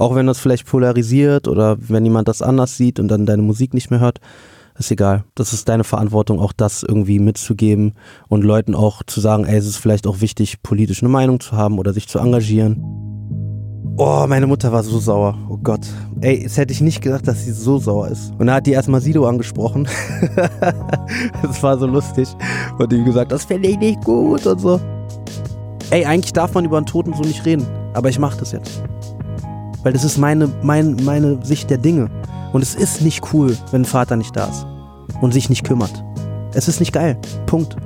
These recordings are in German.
Auch wenn das vielleicht polarisiert oder wenn jemand das anders sieht und dann deine Musik nicht mehr hört, ist egal. Das ist deine Verantwortung, auch das irgendwie mitzugeben und Leuten auch zu sagen, ey, es ist vielleicht auch wichtig, politisch eine Meinung zu haben oder sich zu engagieren. Oh, meine Mutter war so sauer. Oh Gott. Ey, jetzt hätte ich nicht gedacht, dass sie so sauer ist. Und da hat die erstmal Sido angesprochen. das war so lustig. Und die gesagt, das finde ich nicht gut und so. Ey, eigentlich darf man über einen Toten so nicht reden. Aber ich mache das jetzt. Weil das ist meine, mein, meine Sicht der Dinge. Und es ist nicht cool, wenn ein Vater nicht da ist und sich nicht kümmert. Es ist nicht geil. Punkt.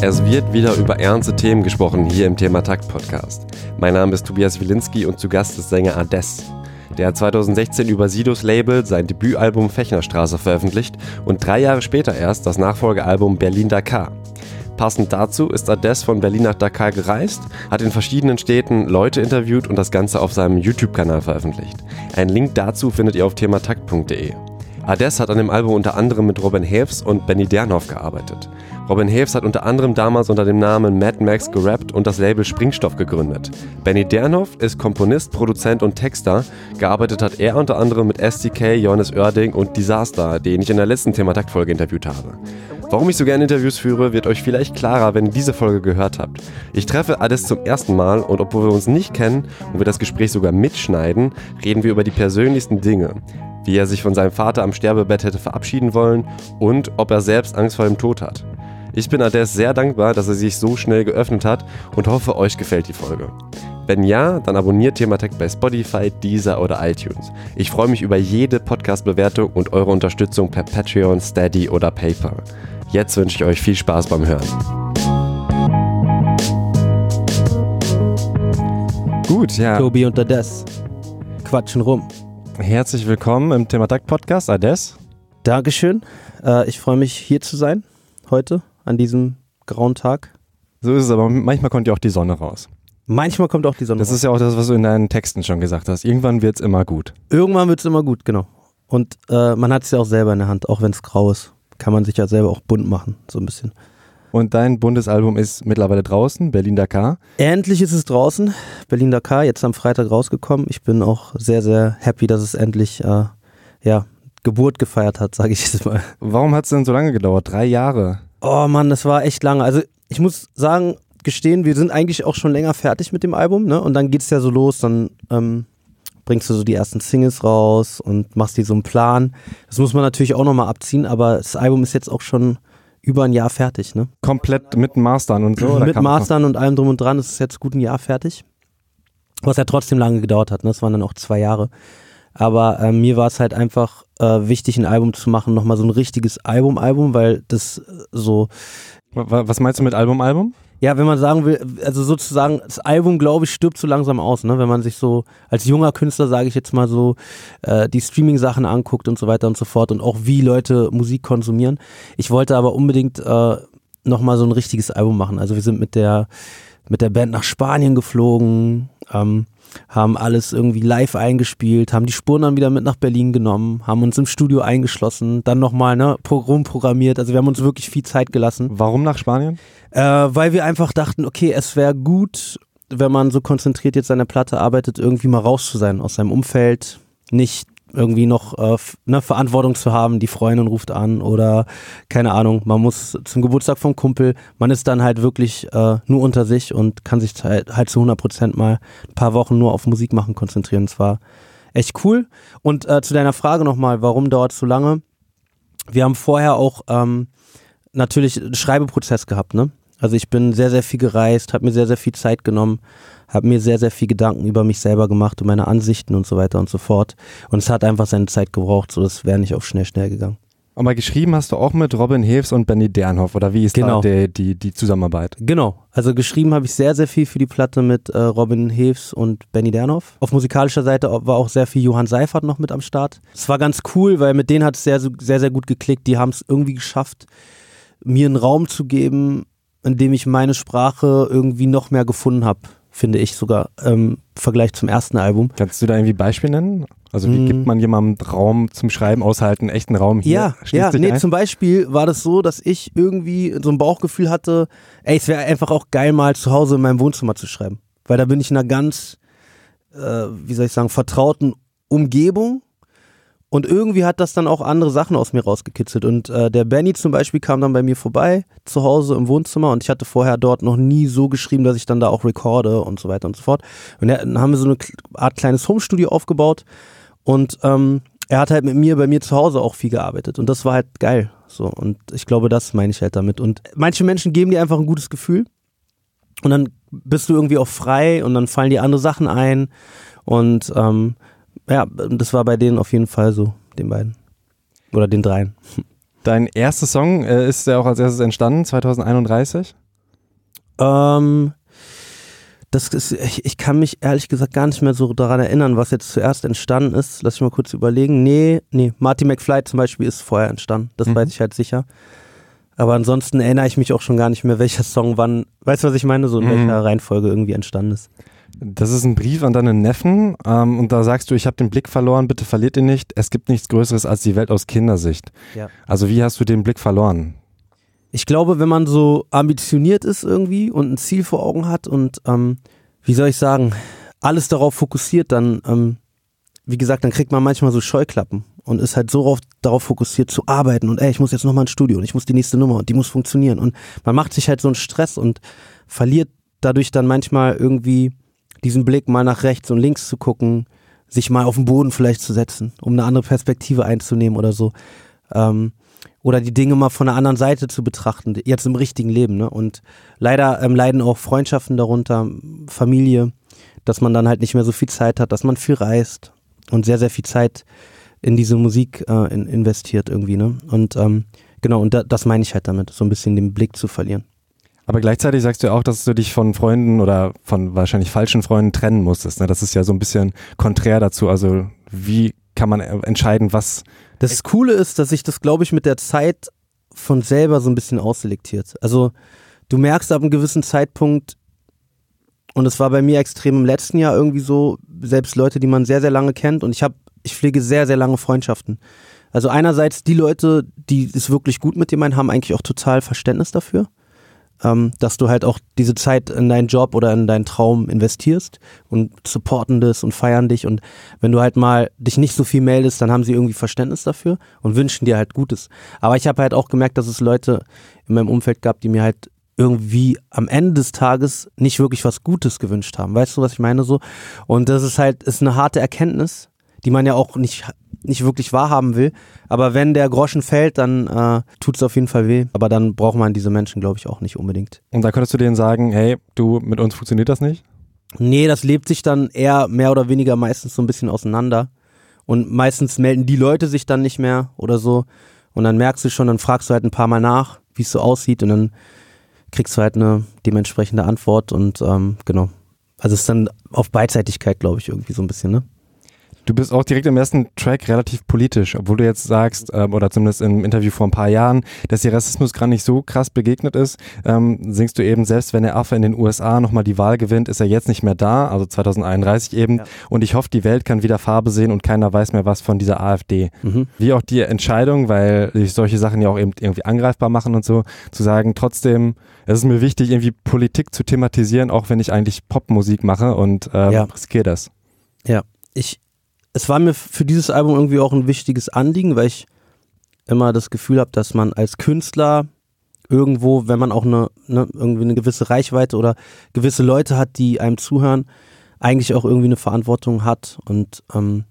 Es wird wieder über ernste Themen gesprochen hier im Thema Takt Podcast. Mein Name ist Tobias Wilinski und zu Gast ist Sänger Ades. Der hat 2016 über Sidos Label sein Debütalbum Fechnerstraße veröffentlicht und drei Jahre später erst das Nachfolgealbum Berlin Dakar. Passend dazu ist Ades von Berlin nach Dakar gereist, hat in verschiedenen Städten Leute interviewt und das Ganze auf seinem YouTube-Kanal veröffentlicht. Einen Link dazu findet ihr auf thematakt.de. Ades hat an dem Album unter anderem mit Robin Haves und Benny Dernhoff gearbeitet. Robin Haves hat unter anderem damals unter dem Namen Mad Max gerappt und das Label Springstoff gegründet. Benny Dernhoff ist Komponist, Produzent und Texter. Gearbeitet hat er unter anderem mit STK, Johannes Oerding und Disaster, den ich in der letzten Thematakt-Folge interviewt habe. Warum ich so gerne Interviews führe, wird euch vielleicht klarer, wenn ihr diese Folge gehört habt. Ich treffe Ades zum ersten Mal und obwohl wir uns nicht kennen und wir das Gespräch sogar mitschneiden, reden wir über die persönlichsten Dinge. Wie er sich von seinem Vater am Sterbebett hätte verabschieden wollen und ob er selbst Angst vor dem Tod hat. Ich bin Ades sehr dankbar, dass er sich so schnell geöffnet hat und hoffe, euch gefällt die Folge. Wenn ja, dann abonniert Thematech bei Spotify, Deezer oder iTunes. Ich freue mich über jede Podcast-Bewertung und eure Unterstützung per Patreon, Steady oder PayPal. Jetzt wünsche ich euch viel Spaß beim Hören. Gut, ja. Tobi und Ades quatschen rum. Herzlich willkommen im Thematak Podcast, Ades. Dankeschön. Äh, ich freue mich hier zu sein heute an diesem grauen Tag. So ist es, aber manchmal kommt ja auch die Sonne raus. Manchmal kommt auch die Sonne Das raus. ist ja auch das, was du in deinen Texten schon gesagt hast. Irgendwann wird es immer gut. Irgendwann wird es immer gut, genau. Und äh, man hat es ja auch selber in der Hand, auch wenn es grau ist. Kann man sich ja selber auch bunt machen, so ein bisschen. Und dein Bundesalbum ist mittlerweile draußen, Berlin Dakar. Endlich ist es draußen, Berlin Dakar, jetzt am Freitag rausgekommen. Ich bin auch sehr, sehr happy, dass es endlich äh, ja, Geburt gefeiert hat, sage ich jetzt mal. Warum hat es denn so lange gedauert? Drei Jahre. Oh Mann, das war echt lange. Also ich muss sagen, gestehen, wir sind eigentlich auch schon länger fertig mit dem Album, ne? Und dann geht's ja so los, dann ähm, bringst du so die ersten Singles raus und machst dir so einen Plan. Das muss man natürlich auch nochmal abziehen, aber das Album ist jetzt auch schon über ein Jahr fertig, ne? Komplett mit Mastern und so? mit Mastern und allem drum und dran ist es jetzt gut ein Jahr fertig. Was ja trotzdem lange gedauert hat, ne? Das waren dann auch zwei Jahre. Aber äh, mir war es halt einfach äh, wichtig, ein Album zu machen, nochmal so ein richtiges Album-Album, weil das äh, so, Wa- Was meinst du mit Album, Album? Ja, wenn man sagen will, also sozusagen, das Album, glaube ich, stirbt so langsam aus, ne? Wenn man sich so als junger Künstler, sage ich jetzt mal so, äh, die Streaming-Sachen anguckt und so weiter und so fort und auch wie Leute Musik konsumieren. Ich wollte aber unbedingt äh, nochmal so ein richtiges Album machen. Also wir sind mit der, mit der Band nach Spanien geflogen, ähm, haben alles irgendwie live eingespielt, haben die Spuren dann wieder mit nach Berlin genommen, haben uns im Studio eingeschlossen, dann nochmal ne, pro- rumprogrammiert. Also wir haben uns wirklich viel Zeit gelassen. Warum nach Spanien? Äh, weil wir einfach dachten, okay, es wäre gut, wenn man so konzentriert jetzt an der Platte arbeitet, irgendwie mal raus zu sein aus seinem Umfeld, nicht irgendwie noch äh, ne, Verantwortung zu haben, die Freundin ruft an oder keine Ahnung, man muss zum Geburtstag vom Kumpel, man ist dann halt wirklich äh, nur unter sich und kann sich halt, halt zu 100 Prozent mal ein paar Wochen nur auf Musik machen konzentrieren. Es war echt cool. Und äh, zu deiner Frage nochmal, warum dauert es so lange? Wir haben vorher auch ähm, natürlich einen Schreibeprozess gehabt, ne? Also ich bin sehr, sehr viel gereist, habe mir sehr, sehr viel Zeit genommen, habe mir sehr, sehr viel Gedanken über mich selber gemacht und meine Ansichten und so weiter und so fort. Und es hat einfach seine Zeit gebraucht, so das wäre nicht auf schnell, schnell gegangen. Aber geschrieben hast du auch mit Robin Heves und Benny Dernhoff, oder wie ist Genau. da die, die, die Zusammenarbeit? Genau, also geschrieben habe ich sehr, sehr viel für die Platte mit äh, Robin Heves und Benny Dernhoff. Auf musikalischer Seite war auch sehr viel Johann Seifert noch mit am Start. Es war ganz cool, weil mit denen hat es sehr, sehr, sehr gut geklickt. Die haben es irgendwie geschafft, mir einen Raum zu geben, in dem ich meine Sprache irgendwie noch mehr gefunden habe, finde ich sogar, im Vergleich zum ersten Album. Kannst du da irgendwie Beispiel nennen? Also wie Mm. gibt man jemandem Raum zum Schreiben, aushalten, echten Raum hier? Ja, ja, nee, ein? zum Beispiel war das so, dass ich irgendwie so ein Bauchgefühl hatte, ey, es wäre einfach auch geil, mal zu Hause in meinem Wohnzimmer zu schreiben. Weil da bin ich in einer ganz, äh, wie soll ich sagen, vertrauten Umgebung. Und irgendwie hat das dann auch andere Sachen aus mir rausgekitzelt. Und äh, der Benny zum Beispiel kam dann bei mir vorbei, zu Hause im Wohnzimmer. Und ich hatte vorher dort noch nie so geschrieben, dass ich dann da auch recorde und so weiter und so fort. Und dann haben wir so eine Art kleines Homestudio aufgebaut. Und ähm, er hat halt mit mir bei mir zu Hause auch viel gearbeitet. Und das war halt geil. So. Und ich glaube, das meine ich halt damit. Und manche Menschen geben dir einfach ein gutes Gefühl. Und dann bist du irgendwie auch frei und dann fallen dir andere Sachen ein. Und ähm, ja, das war bei denen auf jeden Fall so, den beiden. Oder den dreien. Dein erster Song äh, ist ja auch als erstes entstanden, 2031? Ähm, das ist, ich, ich kann mich ehrlich gesagt gar nicht mehr so daran erinnern, was jetzt zuerst entstanden ist. Lass ich mal kurz überlegen. Nee, nee, Marty McFly zum Beispiel ist vorher entstanden. Das mhm. weiß ich halt sicher. Aber ansonsten erinnere ich mich auch schon gar nicht mehr, welcher Song wann, weißt du, was ich meine, so in mhm. welcher Reihenfolge irgendwie entstanden ist. Das ist ein Brief an deinen Neffen ähm, und da sagst du, ich habe den Blick verloren, bitte verliert ihn nicht. Es gibt nichts Größeres als die Welt aus Kindersicht. Ja. Also wie hast du den Blick verloren? Ich glaube, wenn man so ambitioniert ist irgendwie und ein Ziel vor Augen hat und ähm, wie soll ich sagen, alles darauf fokussiert, dann, ähm, wie gesagt, dann kriegt man manchmal so Scheuklappen und ist halt so darauf, darauf fokussiert zu arbeiten und ey, ich muss jetzt nochmal ins Studio und ich muss die nächste Nummer und die muss funktionieren und man macht sich halt so einen Stress und verliert dadurch dann manchmal irgendwie diesen Blick mal nach rechts und links zu gucken, sich mal auf den Boden vielleicht zu setzen, um eine andere Perspektive einzunehmen oder so. Ähm, oder die Dinge mal von der anderen Seite zu betrachten, jetzt im richtigen Leben. Ne? Und leider ähm, leiden auch Freundschaften darunter, Familie, dass man dann halt nicht mehr so viel Zeit hat, dass man viel reist und sehr, sehr viel Zeit in diese Musik äh, in, investiert irgendwie. Ne? Und ähm, genau, und da, das meine ich halt damit, so ein bisschen den Blick zu verlieren. Aber gleichzeitig sagst du ja auch, dass du dich von Freunden oder von wahrscheinlich falschen Freunden trennen musstest. Ne? Das ist ja so ein bisschen konträr dazu. Also wie kann man entscheiden, was. Das Coole ist, dass sich das, glaube ich, mit der Zeit von selber so ein bisschen ausselektiert. Also du merkst ab einem gewissen Zeitpunkt, und es war bei mir extrem im letzten Jahr irgendwie so, selbst Leute, die man sehr, sehr lange kennt, und ich habe, ich pflege sehr, sehr lange Freundschaften. Also einerseits die Leute, die es wirklich gut mit dir meinen, haben eigentlich auch total Verständnis dafür ähm, dass du halt auch diese Zeit in deinen Job oder in deinen Traum investierst und supporten das und feiern dich und wenn du halt mal dich nicht so viel meldest, dann haben sie irgendwie Verständnis dafür und wünschen dir halt Gutes. Aber ich habe halt auch gemerkt, dass es Leute in meinem Umfeld gab, die mir halt irgendwie am Ende des Tages nicht wirklich was Gutes gewünscht haben. Weißt du, was ich meine so? Und das ist halt ist eine harte Erkenntnis, die man ja auch nicht nicht wirklich wahrhaben will. Aber wenn der Groschen fällt, dann äh, tut es auf jeden Fall weh. Aber dann braucht man diese Menschen, glaube ich, auch nicht unbedingt. Und da könntest du denen sagen, hey, du, mit uns funktioniert das nicht? Nee, das lebt sich dann eher mehr oder weniger meistens so ein bisschen auseinander. Und meistens melden die Leute sich dann nicht mehr oder so. Und dann merkst du schon, dann fragst du halt ein paar Mal nach, wie es so aussieht. Und dann kriegst du halt eine dementsprechende Antwort. Und ähm, genau. Also es ist dann auf Beidseitigkeit, glaube ich, irgendwie so ein bisschen, ne? Du bist auch direkt im ersten Track relativ politisch, obwohl du jetzt sagst, ähm, oder zumindest im Interview vor ein paar Jahren, dass dir Rassismus gerade nicht so krass begegnet ist, ähm, singst du eben, selbst wenn der Affe in den USA nochmal die Wahl gewinnt, ist er jetzt nicht mehr da, also 2031 eben. Ja. Und ich hoffe, die Welt kann wieder Farbe sehen und keiner weiß mehr was von dieser AfD. Mhm. Wie auch die Entscheidung, weil sich solche Sachen ja auch eben irgendwie angreifbar machen und so, zu sagen, trotzdem, es ist mir wichtig, irgendwie Politik zu thematisieren, auch wenn ich eigentlich Popmusik mache und ähm, ja. riskiere das. Ja, ich, es war mir für dieses Album irgendwie auch ein wichtiges Anliegen, weil ich immer das Gefühl habe, dass man als Künstler irgendwo, wenn man auch eine, eine, irgendwie eine gewisse Reichweite oder gewisse Leute hat, die einem zuhören, eigentlich auch irgendwie eine Verantwortung hat und ähm,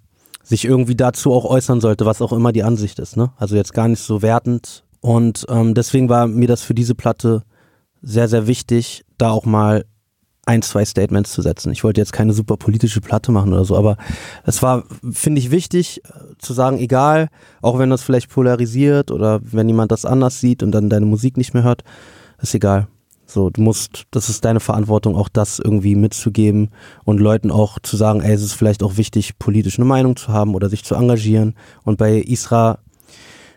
sich irgendwie dazu auch äußern sollte, was auch immer die Ansicht ist. Ne? Also jetzt gar nicht so wertend. Und ähm, deswegen war mir das für diese Platte sehr, sehr wichtig, da auch mal ein, zwei Statements zu setzen. Ich wollte jetzt keine super politische Platte machen oder so, aber es war, finde ich, wichtig äh, zu sagen, egal, auch wenn das vielleicht polarisiert oder wenn jemand das anders sieht und dann deine Musik nicht mehr hört, ist egal. So, du musst, das ist deine Verantwortung, auch das irgendwie mitzugeben und Leuten auch zu sagen, ey, es ist vielleicht auch wichtig, politisch eine Meinung zu haben oder sich zu engagieren. Und bei Isra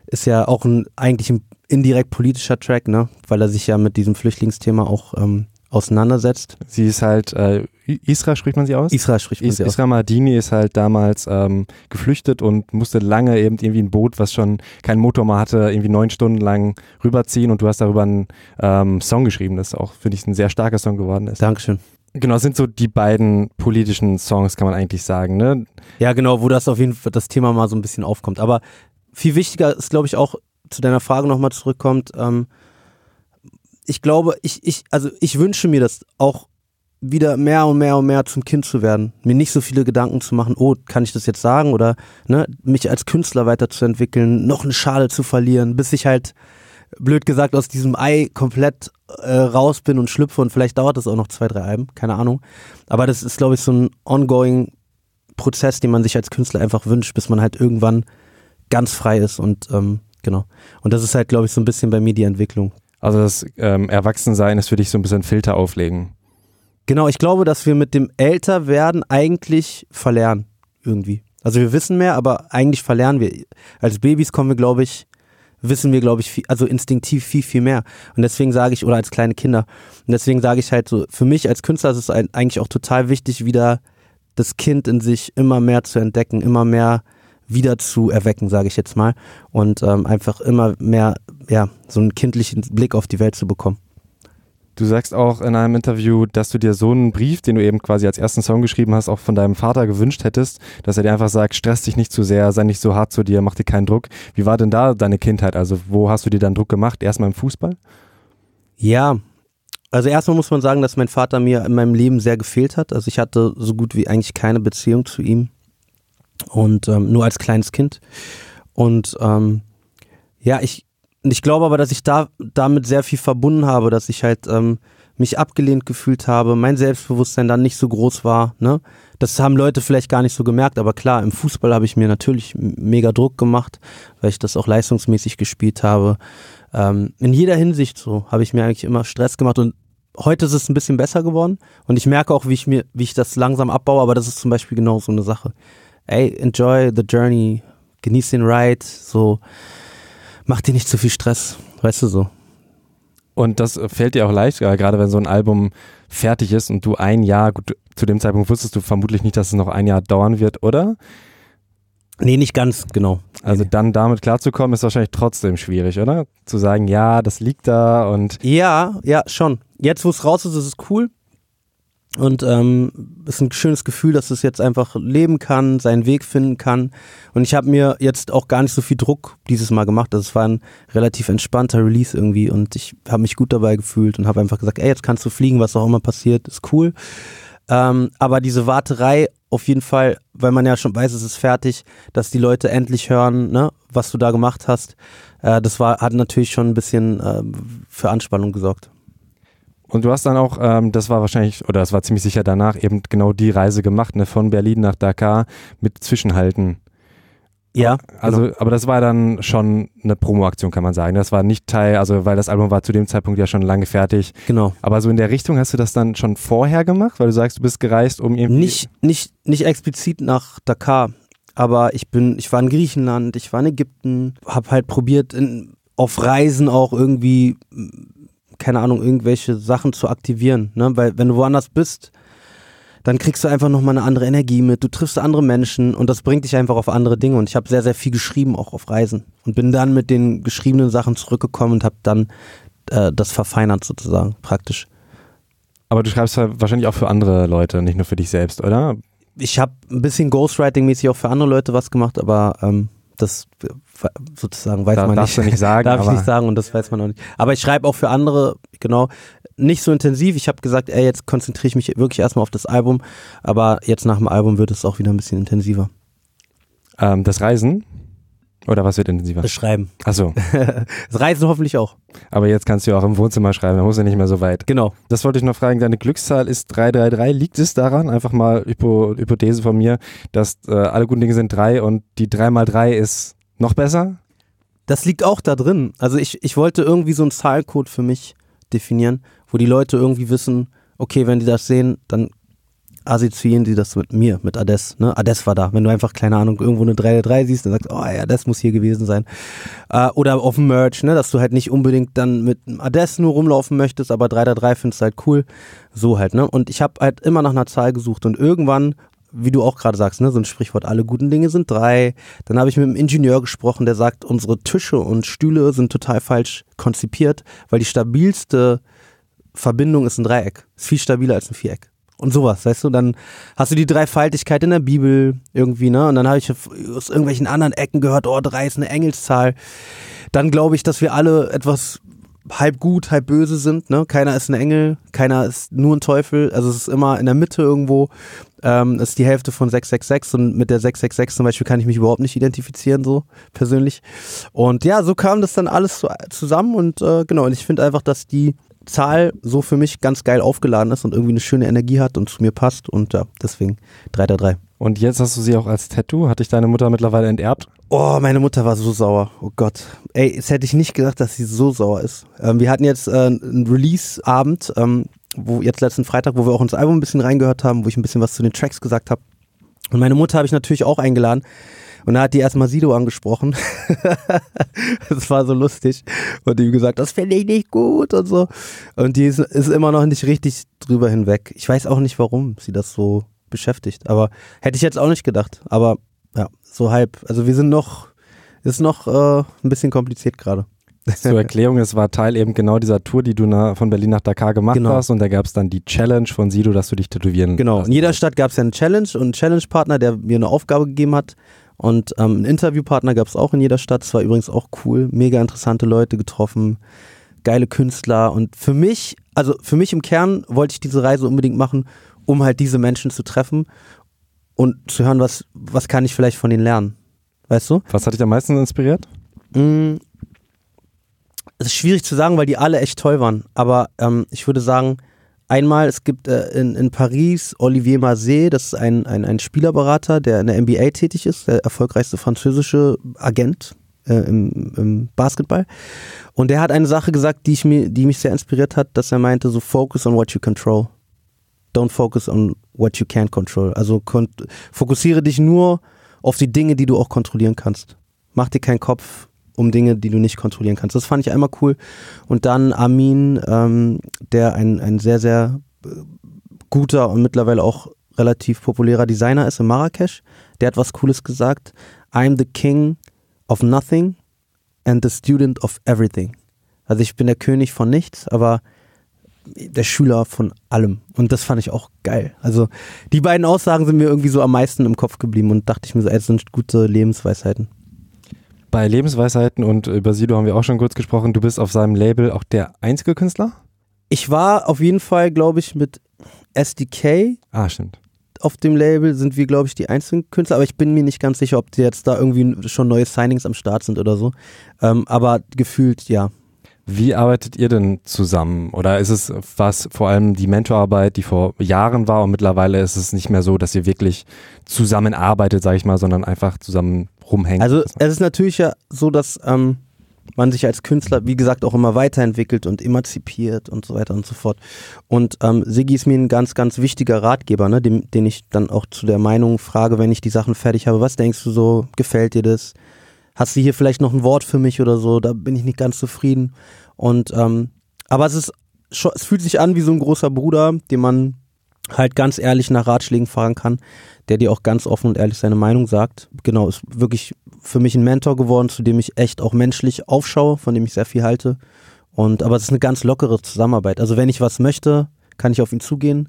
ist ja auch ein eigentlich ein indirekt politischer Track, ne, weil er sich ja mit diesem Flüchtlingsthema auch ähm, auseinandersetzt. Sie ist halt, äh, Isra spricht man sie aus? Isra spricht man Is sie Isra aus. Mardini ist halt damals ähm, geflüchtet und musste lange eben irgendwie ein Boot, was schon keinen Motor mehr hatte, irgendwie neun Stunden lang rüberziehen und du hast darüber einen ähm, Song geschrieben, das auch, finde ich, ein sehr starker Song geworden ist. Dankeschön. Genau, das sind so die beiden politischen Songs, kann man eigentlich sagen, ne? Ja, genau, wo das auf jeden Fall das Thema mal so ein bisschen aufkommt. Aber viel wichtiger ist, glaube ich, auch zu deiner Frage nochmal zurückkommt. Ähm, ich glaube, ich, ich, also ich wünsche mir das auch wieder mehr und mehr und mehr zum Kind zu werden. Mir nicht so viele Gedanken zu machen, oh, kann ich das jetzt sagen? Oder ne, mich als Künstler weiterzuentwickeln, noch eine Schale zu verlieren, bis ich halt, blöd gesagt, aus diesem Ei komplett äh, raus bin und schlüpfe und vielleicht dauert das auch noch zwei, drei Alben, keine Ahnung. Aber das ist, glaube ich, so ein ongoing Prozess, den man sich als Künstler einfach wünscht, bis man halt irgendwann ganz frei ist und ähm, genau. Und das ist halt, glaube ich, so ein bisschen bei mir die Entwicklung. Also das ähm, Erwachsensein ist für dich so ein bisschen Filter auflegen. Genau, ich glaube, dass wir mit dem Älterwerden eigentlich verlernen, irgendwie. Also wir wissen mehr, aber eigentlich verlernen wir. Als Babys kommen wir, glaube ich, wissen wir, glaube ich, viel, also instinktiv viel, viel mehr. Und deswegen sage ich, oder als kleine Kinder, und deswegen sage ich halt so, für mich als Künstler ist es eigentlich auch total wichtig, wieder das Kind in sich immer mehr zu entdecken, immer mehr wieder zu erwecken, sage ich jetzt mal. Und ähm, einfach immer mehr, ja, so einen kindlichen Blick auf die Welt zu bekommen. Du sagst auch in einem Interview, dass du dir so einen Brief, den du eben quasi als ersten Song geschrieben hast, auch von deinem Vater gewünscht hättest, dass er dir einfach sagt, stress dich nicht zu sehr, sei nicht so hart zu dir, mach dir keinen Druck. Wie war denn da deine Kindheit? Also wo hast du dir dann Druck gemacht? Erstmal im Fußball? Ja, also erstmal muss man sagen, dass mein Vater mir in meinem Leben sehr gefehlt hat. Also ich hatte so gut wie eigentlich keine Beziehung zu ihm und ähm, nur als kleines Kind. Und ähm, ja, ich, ich glaube aber, dass ich da damit sehr viel verbunden habe, dass ich halt ähm, mich abgelehnt gefühlt habe, mein Selbstbewusstsein dann nicht so groß war. Ne? Das haben Leute vielleicht gar nicht so gemerkt, aber klar, im Fußball habe ich mir natürlich mega Druck gemacht, weil ich das auch leistungsmäßig gespielt habe. Ähm, in jeder Hinsicht so habe ich mir eigentlich immer Stress gemacht und heute ist es ein bisschen besser geworden und ich merke auch, wie ich mir, wie ich das langsam abbaue, aber das ist zum Beispiel genau so eine Sache ey, enjoy the journey, genieß den Ride, so, mach dir nicht zu viel Stress, weißt du so. Und das fällt dir auch leicht, gerade wenn so ein Album fertig ist und du ein Jahr, gut, zu dem Zeitpunkt wusstest du vermutlich nicht, dass es noch ein Jahr dauern wird, oder? Nee, nicht ganz, genau. Also dann damit klarzukommen, ist wahrscheinlich trotzdem schwierig, oder? Zu sagen, ja, das liegt da und. Ja, ja, schon. Jetzt, wo es raus ist, ist es cool. Und ähm, ist ein schönes Gefühl, dass es jetzt einfach leben kann, seinen Weg finden kann. Und ich habe mir jetzt auch gar nicht so viel Druck dieses Mal gemacht. Also es war ein relativ entspannter Release irgendwie und ich habe mich gut dabei gefühlt und habe einfach gesagt, ey, jetzt kannst du fliegen, was auch immer passiert, ist cool. Ähm, aber diese Warterei auf jeden Fall, weil man ja schon weiß, es ist fertig, dass die Leute endlich hören, ne, was du da gemacht hast. Äh, das war, hat natürlich schon ein bisschen äh, für Anspannung gesorgt. Und du hast dann auch, ähm, das war wahrscheinlich, oder das war ziemlich sicher danach, eben genau die Reise gemacht, ne, von Berlin nach Dakar mit Zwischenhalten. Ja. Also, genau. aber das war dann schon eine Promo-Aktion, kann man sagen. Das war nicht Teil, also weil das Album war zu dem Zeitpunkt ja schon lange fertig. Genau. Aber so in der Richtung hast du das dann schon vorher gemacht, weil du sagst, du bist gereist, um irgendwie. Nicht, nicht, nicht explizit nach Dakar. Aber ich bin, ich war in Griechenland, ich war in Ägypten, habe halt probiert, in, auf Reisen auch irgendwie keine Ahnung, irgendwelche Sachen zu aktivieren. Ne? Weil wenn du woanders bist, dann kriegst du einfach nochmal eine andere Energie mit. Du triffst andere Menschen und das bringt dich einfach auf andere Dinge. Und ich habe sehr, sehr viel geschrieben, auch auf Reisen. Und bin dann mit den geschriebenen Sachen zurückgekommen und habe dann äh, das verfeinert sozusagen, praktisch. Aber du schreibst wahrscheinlich auch für andere Leute, nicht nur für dich selbst, oder? Ich habe ein bisschen Ghostwriting-mäßig auch für andere Leute was gemacht, aber ähm, das sozusagen weiß da man darfst nicht. Du nicht sagen, Darf ich nicht sagen und das weiß man auch nicht. Aber ich schreibe auch für andere, genau, nicht so intensiv. Ich habe gesagt, ey, jetzt konzentriere ich mich wirklich erstmal auf das Album, aber jetzt nach dem Album wird es auch wieder ein bisschen intensiver. Ähm, das Reisen, oder was wird intensiver? Schreiben. Achso. das Reisen hoffentlich auch. Aber jetzt kannst du ja auch im Wohnzimmer schreiben, da muss ja nicht mehr so weit. Genau. Das wollte ich noch fragen, deine Glückszahl ist 333. Liegt es daran, einfach mal Hypo Hypothese von mir, dass äh, alle guten Dinge sind drei und die 3 mal 3 ist noch besser? Das liegt auch da drin. Also ich, ich wollte irgendwie so einen Zahlcode für mich definieren, wo die Leute irgendwie wissen, okay, wenn die das sehen, dann assoziieren die das mit mir, mit Ades. Ne? Ades war da. Wenn du einfach, keine Ahnung, irgendwo eine 3 siehst, dann sagst du, oh ja, das muss hier gewesen sein. Äh, oder auf dem Merch, ne? dass du halt nicht unbedingt dann mit Ades nur rumlaufen möchtest, aber 3 findest du halt cool. So halt, ne? Und ich habe halt immer nach einer Zahl gesucht und irgendwann wie du auch gerade sagst, ne, so ein Sprichwort, alle guten Dinge sind drei. Dann habe ich mit einem Ingenieur gesprochen, der sagt, unsere Tische und Stühle sind total falsch konzipiert, weil die stabilste Verbindung ist ein Dreieck. Ist viel stabiler als ein Viereck. Und sowas, weißt du, dann hast du die Dreifaltigkeit in der Bibel irgendwie, ne? Und dann habe ich aus irgendwelchen anderen Ecken gehört, oh, drei ist eine Engelszahl. Dann glaube ich, dass wir alle etwas halb gut, halb böse sind, ne? Keiner ist ein Engel, keiner ist nur ein Teufel, also es ist immer in der Mitte irgendwo. Ähm, ist die Hälfte von 666 und mit der 666 zum Beispiel kann ich mich überhaupt nicht identifizieren, so persönlich. Und ja, so kam das dann alles zusammen und äh, genau, und ich finde einfach, dass die Zahl so für mich ganz geil aufgeladen ist und irgendwie eine schöne Energie hat und zu mir passt und ja, deswegen 3 3 3. Und jetzt hast du sie auch als Tattoo. Hat dich deine Mutter mittlerweile enterbt? Oh, meine Mutter war so sauer. Oh Gott. Ey, jetzt hätte ich nicht gedacht, dass sie so sauer ist. Ähm, wir hatten jetzt äh, einen Release-Abend, ähm, wo jetzt letzten Freitag, wo wir auch ins Album ein bisschen reingehört haben, wo ich ein bisschen was zu den Tracks gesagt habe. Und meine Mutter habe ich natürlich auch eingeladen. Und da hat die erstmal Sido angesprochen. das war so lustig. Und die gesagt, das finde ich nicht gut und so. Und die ist, ist immer noch nicht richtig drüber hinweg. Ich weiß auch nicht, warum sie das so beschäftigt. Aber hätte ich jetzt auch nicht gedacht. Aber ja, so halb. Also wir sind noch, ist noch äh, ein bisschen kompliziert gerade. Zur Erklärung, es war Teil eben genau dieser Tour, die du na, von Berlin nach Dakar gemacht genau. hast und da gab es dann die Challenge von Sido, dass du dich tätowieren Genau, in jeder Stadt gab es ja eine Challenge und einen Challenge-Partner, der mir eine Aufgabe gegeben hat und ähm, einen Interviewpartner gab es auch in jeder Stadt, das war übrigens auch cool, mega interessante Leute getroffen, geile Künstler und für mich, also für mich im Kern wollte ich diese Reise unbedingt machen, um halt diese Menschen zu treffen und zu hören, was, was kann ich vielleicht von ihnen lernen. Weißt du? Was hat dich am meisten inspiriert? Mm, es ist schwierig zu sagen, weil die alle echt toll waren. Aber ähm, ich würde sagen, einmal, es gibt äh, in, in Paris Olivier Mazet, das ist ein, ein, ein Spielerberater, der in der NBA tätig ist, der erfolgreichste französische Agent äh, im, im, Basketball. Und der hat eine Sache gesagt, die, ich mir, die mich sehr inspiriert hat, dass er meinte, so focus on what you control don't focus on what you can't control. Also fokussiere dich nur auf die Dinge, die du auch kontrollieren kannst. Mach dir keinen Kopf um Dinge, die du nicht kontrollieren kannst. Das fand ich einmal cool. Und dann Amin, ähm, der ein, ein sehr, sehr äh, guter und mittlerweile auch relativ populärer Designer ist in Marrakesch, der hat was Cooles gesagt. I'm the king of nothing and the student of everything. Also ich bin der König von nichts, aber der Schüler von allem. Und das fand ich auch geil. Also die beiden Aussagen sind mir irgendwie so am meisten im Kopf geblieben und dachte ich mir so, ey, das sind gute Lebensweisheiten. Bei Lebensweisheiten und über Sido haben wir auch schon kurz gesprochen. Du bist auf seinem Label auch der einzige Künstler? Ich war auf jeden Fall, glaube ich, mit SDK. Ah, stimmt. Auf dem Label sind wir, glaube ich, die einzigen Künstler, aber ich bin mir nicht ganz sicher, ob die jetzt da irgendwie schon neue Signings am Start sind oder so. Ähm, aber gefühlt, ja, wie arbeitet ihr denn zusammen? Oder ist es was vor allem die Mentorarbeit, die vor Jahren war und mittlerweile ist es nicht mehr so, dass ihr wirklich zusammenarbeitet, sage ich mal, sondern einfach zusammen rumhängt? Also es ist natürlich ja so, dass ähm, man sich als Künstler, wie gesagt, auch immer weiterentwickelt und emanzipiert und so weiter und so fort. Und ähm, Siggi ist mir ein ganz, ganz wichtiger Ratgeber, ne, den, den ich dann auch zu der Meinung frage, wenn ich die Sachen fertig habe. Was denkst du so? Gefällt dir das? Hast du hier vielleicht noch ein Wort für mich oder so? Da bin ich nicht ganz zufrieden. Und ähm, aber es ist es fühlt sich an wie so ein großer Bruder, dem man halt ganz ehrlich nach Ratschlägen fragen kann, der dir auch ganz offen und ehrlich seine Meinung sagt. Genau, ist wirklich für mich ein Mentor geworden, zu dem ich echt auch menschlich aufschaue, von dem ich sehr viel halte. Und aber es ist eine ganz lockere Zusammenarbeit. Also wenn ich was möchte, kann ich auf ihn zugehen,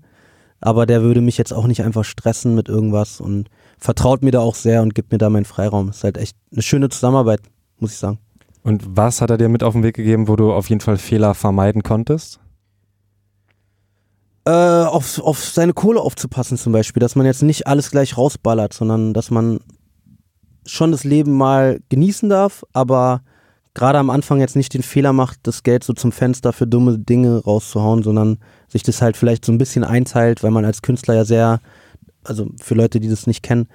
aber der würde mich jetzt auch nicht einfach stressen mit irgendwas und vertraut mir da auch sehr und gibt mir da meinen Freiraum. Ist halt echt eine schöne Zusammenarbeit, muss ich sagen. Und was hat er dir mit auf den Weg gegeben, wo du auf jeden Fall Fehler vermeiden konntest? Äh, auf, auf seine Kohle aufzupassen zum Beispiel, dass man jetzt nicht alles gleich rausballert, sondern dass man schon das Leben mal genießen darf, aber gerade am Anfang jetzt nicht den Fehler macht, das Geld so zum Fenster für dumme Dinge rauszuhauen, sondern sich das halt vielleicht so ein bisschen einteilt, weil man als Künstler ja sehr, also für Leute, die das nicht kennen,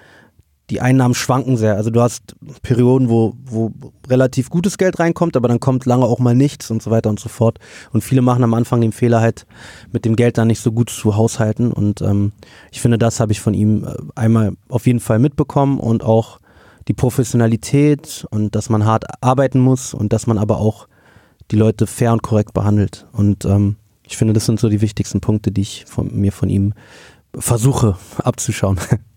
die Einnahmen schwanken sehr. Also du hast Perioden, wo, wo relativ gutes Geld reinkommt, aber dann kommt lange auch mal nichts und so weiter und so fort. Und viele machen am Anfang den Fehler halt, mit dem Geld dann nicht so gut zu haushalten. Und ähm, ich finde, das habe ich von ihm äh, einmal auf jeden Fall mitbekommen und auch die Professionalität und dass man hart arbeiten muss und dass man aber auch die Leute fair und korrekt behandelt. Und ähm, ich finde, das sind so die wichtigsten Punkte, die ich von, mir von ihm versuche abzuschauen.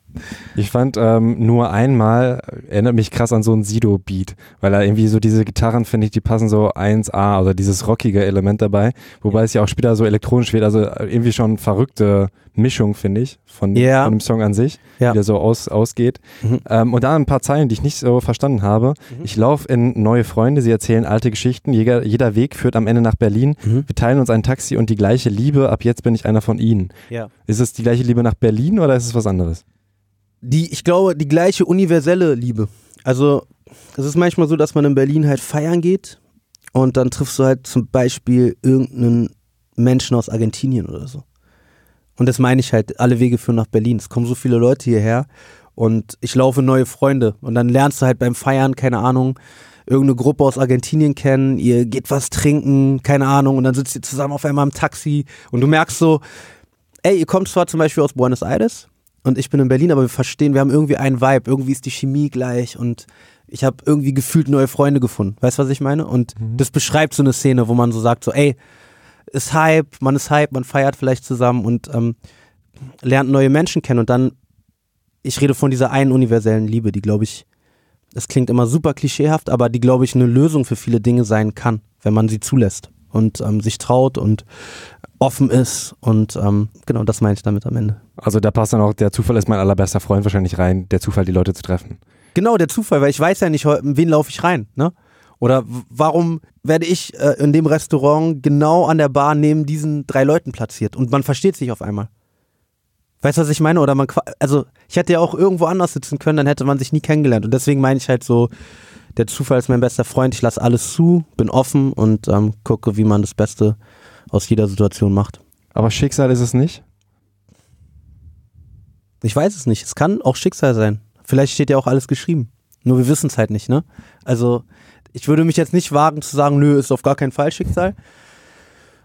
Ich fand ähm, nur einmal, erinnert mich krass an so ein Sido-Beat, weil er irgendwie so diese Gitarren, finde ich, die passen so 1A, also dieses rockige Element dabei, wobei es ja auch später so elektronisch wird, also irgendwie schon verrückte Mischung, finde ich, von, Ja. von dem Song an sich, Ja. wie der so aus, ausgeht. Mhm. Ähm, und da ein paar Zeilen, die ich nicht so verstanden habe. Ich laufe in neue Freunde, sie erzählen alte Geschichten, jeder, jeder Weg führt am Ende nach Berlin. Mhm. Wir teilen uns ein Taxi und die gleiche Liebe, ab jetzt bin ich einer von ihnen. Ja. Ist es die gleiche Liebe nach Berlin oder ist es was anderes? Die, ich glaube, die gleiche universelle Liebe. Also, es ist manchmal so, dass man in Berlin halt feiern geht und dann triffst du halt zum Beispiel irgendeinen Menschen aus Argentinien oder so. Und das meine ich halt, alle Wege führen nach Berlin. Es kommen so viele Leute hierher und ich laufe neue Freunde und dann lernst du halt beim Feiern, keine Ahnung, irgendeine Gruppe aus Argentinien kennen, ihr geht was trinken, keine Ahnung, und dann sitzt ihr zusammen auf einmal im Taxi und du merkst so, ey, ihr kommt zwar zum Beispiel aus Buenos Aires und ich bin in Berlin, aber wir verstehen, wir haben irgendwie einen Vibe, irgendwie ist die Chemie gleich und ich habe irgendwie gefühlt neue Freunde gefunden. Weißt du, was ich meine? Und das beschreibt so eine Szene, wo man so sagt, so, ey, ist Hype, man ist Hype, man feiert vielleicht zusammen und ähm, lernt neue Menschen kennen und dann, ich rede von dieser einen universellen Liebe, die glaube ich, das klingt immer super klischeehaft, aber die glaube ich eine Lösung für viele Dinge sein kann, wenn man sie zulässt und ähm, sich traut und offen ist und ähm, genau das meine ich damit am Ende. Also da passt dann auch, der Zufall ist mein allerbester Freund wahrscheinlich rein, der Zufall, die Leute zu treffen. Genau, der Zufall, weil ich weiß ja nicht, wen laufe ich rein, ne? Oder warum werde ich äh, in dem Restaurant genau an der Bar neben diesen drei Leuten platziert und man versteht sich auf einmal. Weißt du, was ich meine? Oder man, also ich hätte ja auch irgendwo anders sitzen können, dann hätte man sich nie kennengelernt. Und deswegen meine ich halt so, der Zufall ist mein bester Freund, ich lasse alles zu, bin offen und ähm, gucke, wie man das Beste aus jeder Situation macht. Aber Schicksal ist es nicht? Ich weiß es nicht. Es kann auch Schicksal sein. Vielleicht steht ja auch alles geschrieben. Nur wir wissen es halt nicht, ne? Also, ich würde mich jetzt nicht wagen zu sagen, nö, ist auf gar keinen Fall Schicksal.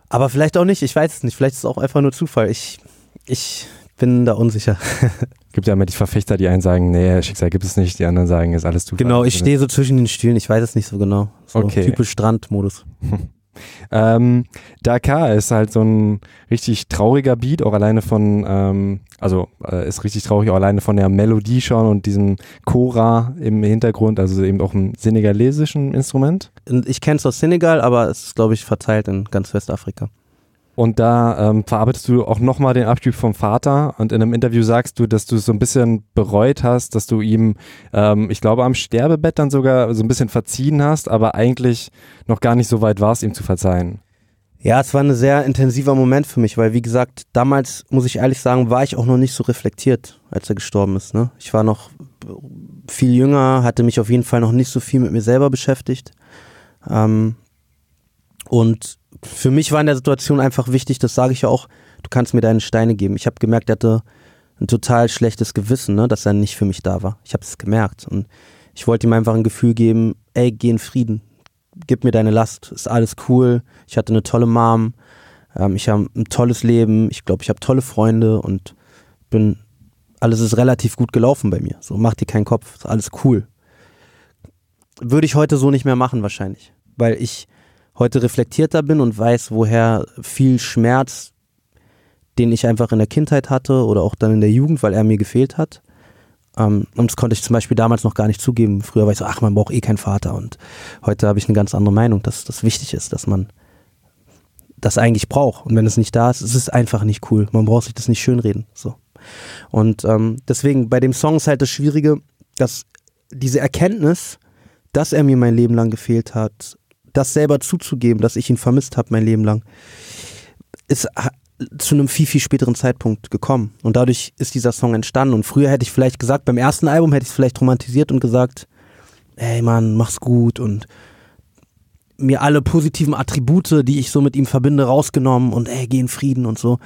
Aber vielleicht auch nicht. Ich weiß es nicht. Vielleicht ist es auch einfach nur Zufall. Ich, ich bin da unsicher. Gibt ja immer die Verfechter, die einen sagen, nee, Schicksal gibt es nicht, die anderen sagen, ist alles Zufall. Genau, ich stehe so zwischen den Stühlen. Ich weiß es nicht so genau. So Okay. typisch Strandmodus. Ähm, Dakar ist halt so ein richtig trauriger Beat, auch alleine von, ähm, also äh, ist richtig traurig, auch alleine von der Melodie schon und diesem Chora im Hintergrund, also eben auch ein senegalesischen Instrument. Ich kenne es aus Senegal, aber es ist, glaube ich, verteilt in ganz Westafrika. Und da ähm, verarbeitest du auch nochmal den Abschied vom Vater und in einem Interview sagst du, dass du es so ein bisschen bereut hast, dass du ihm, ähm, ich glaube, am Sterbebett dann sogar so ein bisschen verziehen hast, aber eigentlich noch gar nicht so weit warst, ihm zu verzeihen. Ja, es war ein sehr intensiver Moment für mich, weil wie gesagt, damals, muss ich ehrlich sagen, war ich auch noch nicht so reflektiert, als er gestorben ist. Ne? Ich war noch viel jünger, hatte mich auf jeden Fall noch nicht so viel mit mir selber beschäftigt. Ähm, und für mich war in der Situation einfach wichtig, das sage ich ja auch, du kannst mir deine Steine geben. Ich habe gemerkt, er hatte ein total schlechtes Gewissen, ne, dass er nicht für mich da war. Ich habe es gemerkt und ich wollte ihm einfach ein Gefühl geben, ey, geh in Frieden, gib mir deine Last, ist alles cool. Ich hatte eine tolle Mom, ähm, ich habe ein tolles Leben, ich glaube, ich habe tolle Freunde und bin, alles ist relativ gut gelaufen bei mir. So, mach dir keinen Kopf, ist alles cool. Würde ich heute so nicht mehr machen wahrscheinlich, weil ich heute reflektierter bin und weiß, woher viel Schmerz, den ich einfach in der Kindheit hatte oder auch dann in der Jugend, weil er mir gefehlt hat. Ähm, und das konnte ich zum Beispiel damals noch gar nicht zugeben. Früher war ich so, ach, man braucht eh keinen Vater. Und heute habe ich eine ganz andere Meinung, dass das wichtig ist, dass man das eigentlich braucht. Und wenn es nicht da ist, ist es einfach nicht cool. Man braucht sich das nicht schönreden. So. Und ähm, deswegen bei dem Song ist halt das Schwierige, dass diese Erkenntnis, dass er mir mein Leben lang gefehlt hat, das selber zuzugeben, dass ich ihn vermisst habe mein Leben lang, ist zu einem viel, viel späteren Zeitpunkt gekommen. Und dadurch ist dieser Song entstanden. Und früher hätte ich vielleicht gesagt, beim ersten Album hätte ich es vielleicht romantisiert und gesagt, ey Mann, mach's gut und mir alle positiven Attribute, die ich so mit ihm verbinde, rausgenommen und ey, geh in Frieden und so.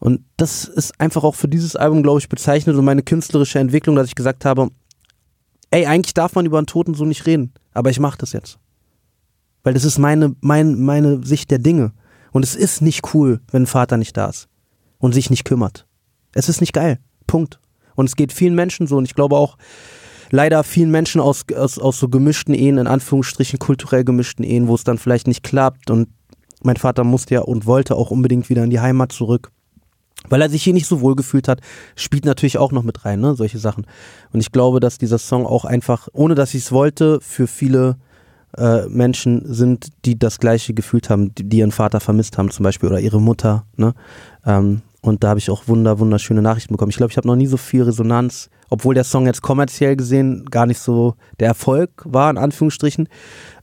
Und das ist einfach auch für dieses Album, glaube ich, bezeichnet und meine künstlerische Entwicklung, dass ich gesagt habe, ey, eigentlich darf man über einen Toten so nicht reden, aber ich mache das jetzt. Weil das ist meine, mein, meine Sicht der Dinge. Und es ist nicht cool, wenn ein Vater nicht da ist und sich nicht kümmert. Es ist nicht geil. Punkt. Und es geht vielen Menschen so und ich glaube auch leider vielen Menschen aus, aus, aus so gemischten Ehen, in Anführungsstrichen kulturell gemischten Ehen, wo es dann vielleicht nicht klappt und mein Vater musste ja und wollte auch unbedingt wieder in die Heimat zurück. weil er sich hier nicht so wohl gefühlt hat, spielt natürlich auch noch mit rein, ne, solche Sachen. Und ich glaube, dass dieser Song auch einfach, ohne dass ich es wollte, für viele äh, Menschen sind, die das Gleiche gefühlt haben, die, die, ihren Vater vermisst haben, zum Beispiel, oder ihre Mutter, ne. Ähm, und da habe ich auch wunder, wunderschöne Nachrichten bekommen. Ich glaube, ich habe noch nie so viel Resonanz, obwohl der Song jetzt kommerziell gesehen gar nicht so der Erfolg war, in Anführungsstrichen,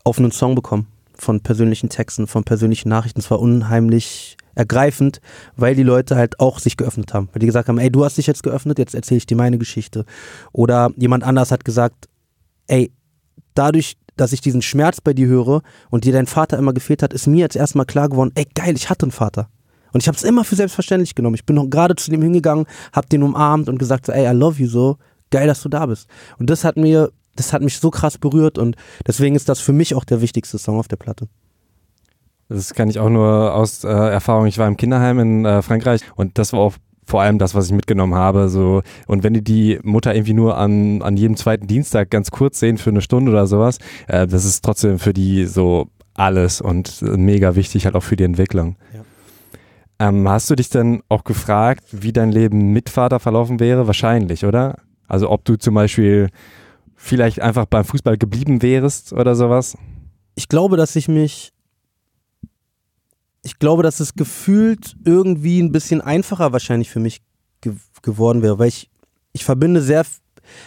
auf einen Song bekommen. Von persönlichen Texten, von persönlichen Nachrichten. Es war unheimlich ergreifend, weil die Leute halt auch sich geöffnet haben. Weil die gesagt haben, ey, du hast dich jetzt geöffnet, jetzt erzähle ich dir meine Geschichte. Oder jemand anders hat gesagt, ey, dadurch, dass ich diesen Schmerz bei dir höre und dir dein Vater immer gefehlt hat, ist mir jetzt erstmal klar geworden, ey, geil, ich hatte einen Vater. Und ich habe es immer für selbstverständlich genommen. Ich bin noch gerade zu dem hingegangen, habe den umarmt und gesagt, so, ey, I love you so, geil, dass du da bist. Und das hat mir, das hat mich so krass berührt und deswegen ist das für mich auch der wichtigste Song auf der Platte. Das kann ich auch nur aus äh, Erfahrung. Ich war im Kinderheim in äh, Frankreich und das war auch vor allem das, was ich mitgenommen habe. So. Und wenn die die Mutter irgendwie nur an, an jedem zweiten Dienstag ganz kurz sehen für eine Stunde oder sowas, äh, das ist trotzdem für die so alles und mega wichtig halt auch für die Entwicklung. Ja. Ähm, hast du dich denn auch gefragt, wie dein Leben mit Vater verlaufen wäre? Wahrscheinlich, oder? Also ob du zum Beispiel vielleicht einfach beim Fußball geblieben wärst oder sowas? Ich glaube, dass ich mich ich glaube, dass es gefühlt irgendwie ein bisschen einfacher wahrscheinlich für mich ge geworden wäre, weil ich, ich verbinde sehr,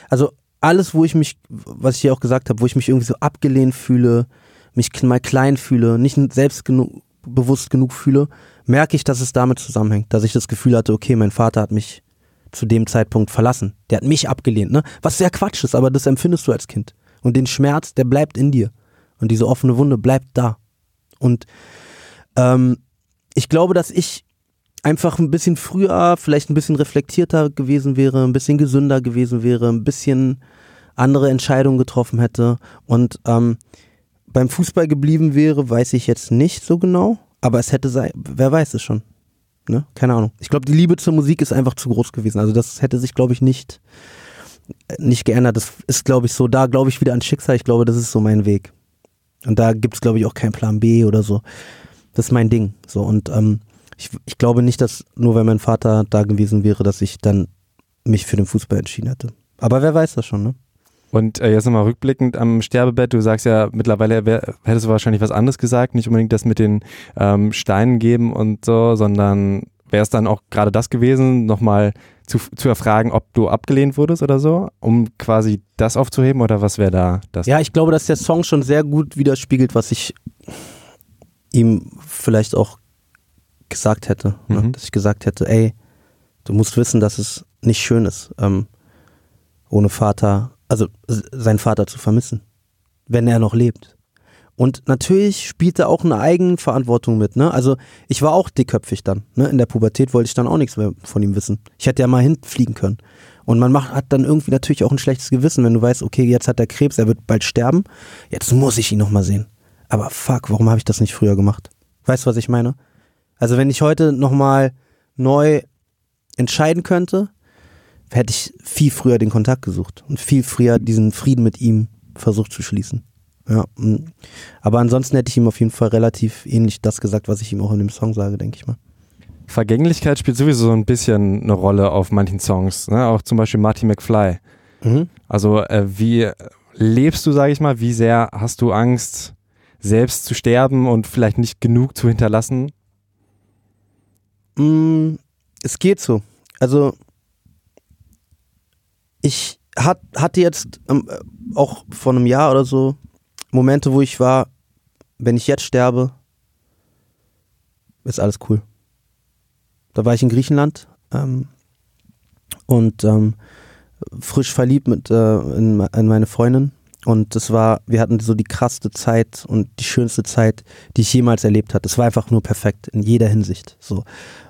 also alles, wo ich mich, was ich hier auch gesagt habe, wo ich mich irgendwie so abgelehnt fühle, mich mal klein fühle, nicht selbstbewusst genug fühle, merke ich, dass es damit zusammenhängt, dass ich das Gefühl hatte, okay, mein Vater hat mich zu dem Zeitpunkt verlassen. Der hat mich abgelehnt, ne? Was sehr Quatsch ist, aber das empfindest du als Kind. Und den Schmerz, der bleibt in dir. Und diese offene Wunde bleibt da. Und ähm, ich glaube, dass ich einfach ein bisschen früher, vielleicht ein bisschen reflektierter gewesen wäre, ein bisschen gesünder gewesen wäre, ein bisschen andere Entscheidungen getroffen hätte und ähm, beim Fußball geblieben wäre, weiß ich jetzt nicht so genau, aber es hätte sein, wer weiß es schon. Ne? Keine Ahnung. Ich glaube, die Liebe zur Musik ist einfach zu groß gewesen. Also das hätte sich, glaube ich, nicht, nicht geändert. Das ist, glaube ich, so, da glaube ich wieder an Schicksal. Ich glaube, das ist so mein Weg. Und da gibt es, glaube ich, auch keinen Plan B oder so das ist mein Ding. So und ähm, ich, ich glaube nicht, dass nur weil mein Vater da gewesen wäre, dass ich dann mich für den Fußball entschieden hätte. Aber wer weiß das schon, ne? Und äh, jetzt nochmal rückblickend am Sterbebett, du sagst ja mittlerweile, wär, hättest du wahrscheinlich was anderes gesagt, nicht unbedingt das mit den ähm, Steinen geben und so, sondern wäre es dann auch gerade das gewesen, nochmal zu, zu erfragen, ob du abgelehnt wurdest oder so, um quasi das aufzuheben oder was wäre da das? Ja, ich glaube, dass der Song schon sehr gut widerspiegelt, was ich ihm vielleicht auch gesagt hätte, ne? mhm. ne? dass ich gesagt hätte, ey, du musst wissen, dass es nicht schön ist, ähm, ohne Vater, also seinen Vater zu vermissen, wenn er noch lebt. Und natürlich spielt er auch eine Eigenverantwortung mit, ne? Also ich war auch dickköpfig dann, ne? In der Pubertät wollte ich dann auch nichts mehr von ihm wissen. Ich hätte ja mal hinfliegen können. Und man macht, hat dann irgendwie natürlich auch ein schlechtes Gewissen, wenn du weißt, okay, jetzt hat er Krebs, er wird bald sterben, jetzt muss ich ihn nochmal sehen. Aber fuck, warum habe ich das nicht früher gemacht? Weißt du, was ich meine? Also wenn ich heute nochmal neu entscheiden könnte, hätte ich viel früher den Kontakt gesucht und viel früher diesen Frieden mit ihm versucht zu schließen. Ja, mm. aber ansonsten hätte ich ihm auf jeden Fall relativ ähnlich das gesagt, was ich ihm auch in dem Song sage, denke ich mal. Vergänglichkeit spielt sowieso so ein bisschen eine Rolle auf manchen Songs, ne? auch zum Beispiel Marty McFly. Mhm. Also äh, wie lebst du, sage ich mal, wie sehr hast du Angst, selbst zu sterben und vielleicht nicht genug zu hinterlassen? Mm, es geht so. Also ich hat, hatte jetzt ähm, auch vor einem Jahr oder so Momente, wo ich war, wenn ich jetzt sterbe, ist alles cool. Da war ich in Griechenland ähm, und ähm, frisch verliebt mit, äh, in, in meine Freundin und das war, wir hatten so die krasseste Zeit und die schönste Zeit, die ich jemals erlebt hatte. Es war einfach nur perfekt in jeder Hinsicht. So.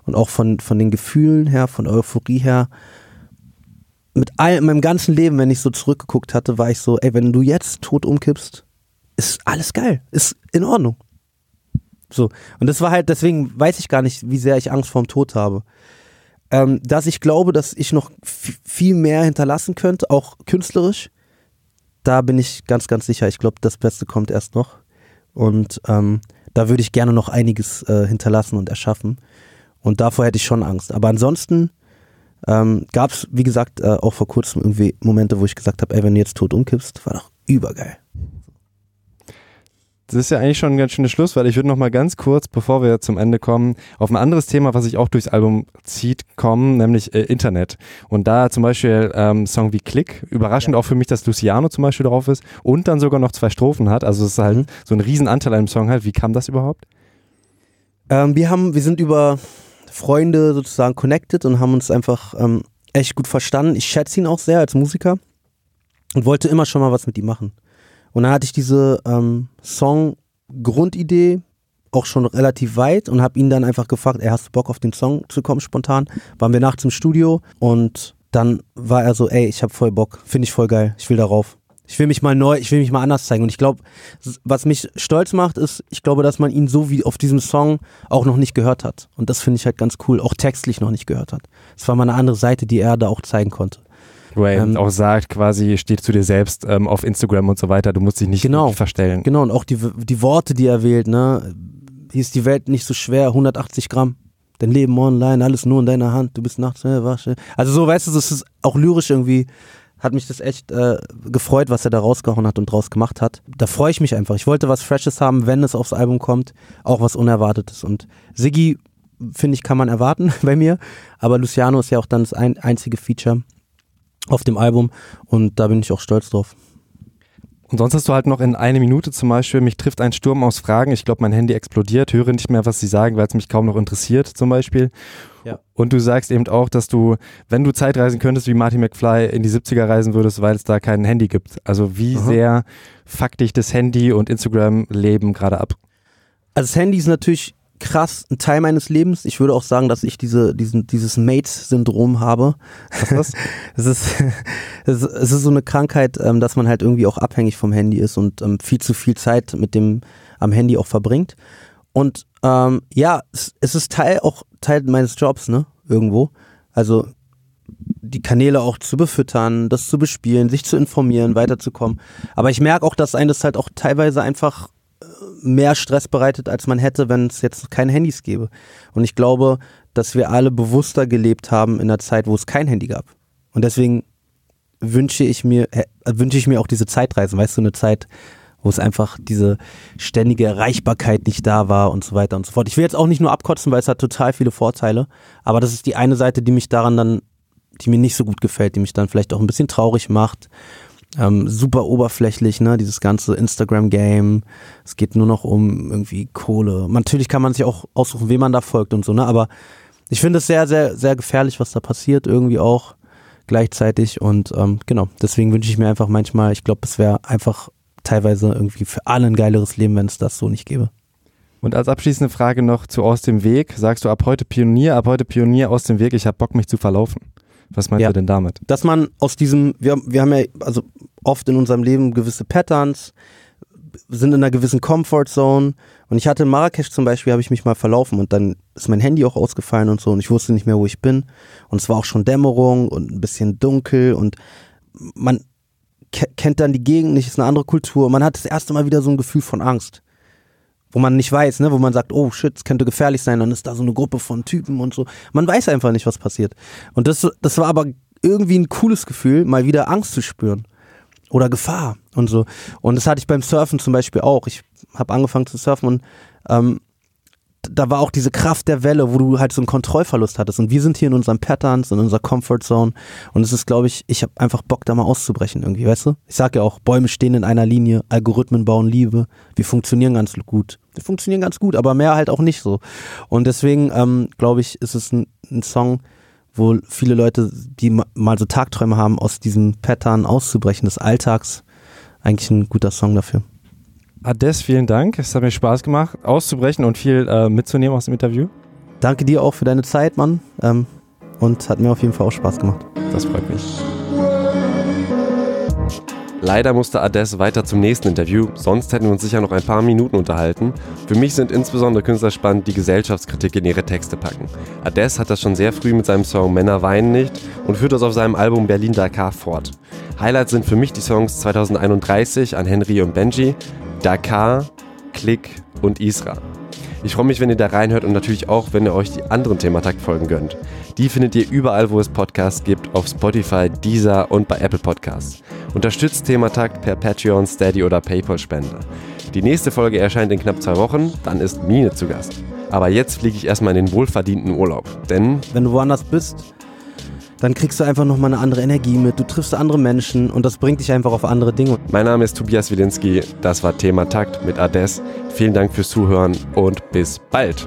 Und auch von, von den Gefühlen her, von Euphorie her. Mit all, meinem ganzen Leben, wenn ich so zurückgeguckt hatte, war ich so, ey, wenn du jetzt tot umkippst, ist alles geil. Ist in Ordnung. So. Und das war halt, deswegen weiß ich gar nicht, wie sehr ich Angst vorm Tod habe. Ähm, dass ich glaube, dass ich noch viel mehr hinterlassen könnte, auch künstlerisch da bin ich ganz, ganz sicher. Ich glaube, das Beste kommt erst noch. Und ähm, da würde ich gerne noch einiges äh, hinterlassen und erschaffen. Und davor hätte ich schon Angst. Aber ansonsten ähm, gab es, wie gesagt, äh, auch vor kurzem irgendwie Momente, wo ich gesagt habe, ey, wenn du jetzt tot umkippst, war doch übergeil. Das ist ja eigentlich schon ein ganz schönes Schluss, weil ich würde noch mal ganz kurz, bevor wir zum Ende kommen, auf ein anderes Thema, was sich auch durchs Album zieht, kommen, nämlich äh, Internet. Und da zum Beispiel ähm, Song wie Click, überraschend ja. auch für mich, dass Luciano zum Beispiel drauf ist und dann sogar noch zwei Strophen hat. Also es ist halt mhm. so ein Riesenanteil an dem Song halt. Wie kam das überhaupt? Ähm, wir haben, wir sind über Freunde sozusagen connected und haben uns einfach ähm, echt gut verstanden. Ich schätze ihn auch sehr als Musiker und wollte immer schon mal was mit ihm machen. Und dann hatte ich diese ähm, Song-Grundidee auch schon relativ weit und habe ihn dann einfach gefragt, ey, hast du Bock auf den Song zu kommen spontan? Waren wir nachts im Studio und dann war er so, ey, ich habe voll Bock, finde ich voll geil, ich will darauf. Ich will mich mal neu, ich will mich mal anders zeigen. Und ich glaube, was mich stolz macht, ist, ich glaube, dass man ihn so wie auf diesem Song auch noch nicht gehört hat. Und das finde ich halt ganz cool, auch textlich noch nicht gehört hat. Es war mal eine andere Seite, die er da auch zeigen konnte. Wo er ähm, auch sagt, quasi steht zu dir selbst ähm, auf Instagram und so weiter, du musst dich nicht genau, verstellen. Genau, und auch die, die Worte, die er wählt, ne? Hier ist die Welt nicht so schwer, 180 Gramm. Dein Leben online, alles nur in deiner Hand, du bist nachts, äh, wasche. Also so, weißt du, das ist auch lyrisch irgendwie, hat mich das echt äh, gefreut, was er da rausgehauen hat und draus gemacht hat. Da freue ich mich einfach. Ich wollte was Freshes haben, wenn es aufs Album kommt, auch was Unerwartetes. Und Siggi, finde ich, kann man erwarten bei mir, aber Luciano ist ja auch dann das ein, einzige Feature auf dem Album und da bin ich auch stolz drauf. Und sonst hast du halt noch in eine Minute zum Beispiel, mich trifft ein Sturm aus Fragen, ich glaube mein Handy explodiert, höre nicht mehr, was sie sagen, weil es mich kaum noch interessiert zum Beispiel. Ja. Und du sagst eben auch, dass du, wenn du Zeitreisen könntest, wie Marty McFly in die 70er reisen würdest, weil es da kein Handy gibt. Also wie Aha. sehr fuckt dich das Handy und Instagram-Leben gerade ab? Also das Handy ist natürlich krass ein Teil meines Lebens. Ich würde auch sagen, dass ich diese, diesen, dieses Mate-Syndrom habe. Was ist es, ist, es, ist, es ist so eine Krankheit, ähm, dass man halt irgendwie auch abhängig vom Handy ist und ähm, viel zu viel Zeit mit dem am Handy auch verbringt. Und ähm, ja, es, es ist Teil auch Teil meines Jobs, ne? Irgendwo. Also die Kanäle auch zu befüttern, das zu bespielen, sich zu informieren, weiterzukommen. Aber ich merke auch, dass einem das halt auch teilweise einfach mehr Stress bereitet, als man hätte, wenn es jetzt keine Handys gäbe. Und ich glaube, dass wir alle bewusster gelebt haben in einer Zeit, wo es kein Handy gab. Und deswegen wünsche ich mir, äh, wünsche ich mir auch diese Zeitreisen, weißt du, eine Zeit, wo es einfach diese ständige Erreichbarkeit nicht da war und so weiter und so fort. Ich will jetzt auch nicht nur abkotzen, weil es hat total viele Vorteile, aber das ist die eine Seite, die mich daran dann, die mir nicht so gut gefällt, die mich dann vielleicht auch ein bisschen traurig macht ähm, super oberflächlich, ne, dieses ganze Instagram-Game. Es geht nur noch um irgendwie Kohle. Natürlich kann man sich auch aussuchen, wem man da folgt und so, ne, aber ich finde es sehr, sehr, sehr gefährlich, was da passiert, irgendwie auch gleichzeitig und ähm, genau, deswegen wünsche ich mir einfach manchmal, ich glaube, es wäre einfach teilweise irgendwie für alle ein geileres Leben, wenn es das so nicht gäbe. Und als abschließende Frage noch zu Aus dem Weg. Sagst du ab heute Pionier, ab heute Pionier aus dem Weg, ich habe Bock, mich zu verlaufen? Was meinst ja. du denn damit? Dass man aus diesem, wir, wir haben ja also oft in unserem Leben gewisse Patterns, sind in einer gewissen Comfort Zone. Und ich hatte in Marrakesch zum Beispiel, habe ich mich mal verlaufen und dann ist mein Handy auch ausgefallen und so und ich wusste nicht mehr, wo ich bin. Und es war auch schon Dämmerung und ein bisschen dunkel und man kennt dann die Gegend nicht, ist eine andere Kultur. Man hat das erste Mal wieder so ein Gefühl von Angst wo man nicht weiß, ne, wo man sagt, oh shit, es könnte gefährlich sein, dann ist da so eine Gruppe von Typen und so. Man weiß einfach nicht, was passiert. Und das, das war aber irgendwie ein cooles Gefühl, mal wieder Angst zu spüren oder Gefahr und so. Und das hatte ich beim Surfen zum Beispiel auch. Ich habe angefangen zu surfen und ähm, da war auch diese Kraft der Welle, wo du halt so einen Kontrollverlust hattest. Und wir sind hier in unseren Patterns, in unserer Comfort Zone. Und es ist, glaube ich, ich habe einfach Bock, da mal auszubrechen irgendwie, weißt du? Ich sage ja auch, Bäume stehen in einer Linie, Algorithmen bauen Liebe. Wir funktionieren ganz gut. Wir funktionieren ganz gut, aber mehr halt auch nicht so. Und deswegen, ähm, glaube ich, ist es ein, ein Song, wo viele Leute, die mal so Tagträume haben, aus diesem Pattern auszubrechen, des Alltags, eigentlich ein guter Song dafür. Ades, vielen Dank. Es hat mir Spaß gemacht, auszubrechen und viel äh, mitzunehmen aus dem Interview. Danke dir auch für deine Zeit, Mann. Ähm, und hat mir auf jeden Fall auch Spaß gemacht. Das freut mich. Leider musste Ades weiter zum nächsten Interview, sonst hätten wir uns sicher noch ein paar Minuten unterhalten. Für mich sind insbesondere Künstler spannend, die Gesellschaftskritik in ihre Texte packen. Ades hat das schon sehr früh mit seinem Song Männer weinen nicht und führt das auf seinem Album Berlin Dakar fort. Highlights sind für mich die Songs 2031 an Henry und Benji, Dakar, Klick und Isra. Ich freue mich, wenn ihr da reinhört und natürlich auch, wenn ihr euch die anderen Thematakt-Folgen gönnt. Die findet ihr überall, wo es Podcasts gibt, auf Spotify, Deezer und bei Apple Podcasts. Unterstützt Thematakt per Patreon, Steady oder PayPal-Spender. Die nächste Folge erscheint in knapp zwei Wochen, dann ist Mine zu Gast. Aber jetzt fliege ich erstmal in den wohlverdienten Urlaub, denn Wenn du woanders bist, dann kriegst du einfach nochmal eine andere Energie mit. Du triffst andere Menschen und das bringt dich einfach auf andere Dinge. mein Name ist Tobias Wilinski, das war Thematakt mit Ades. Vielen Dank fürs Zuhören und bis bald.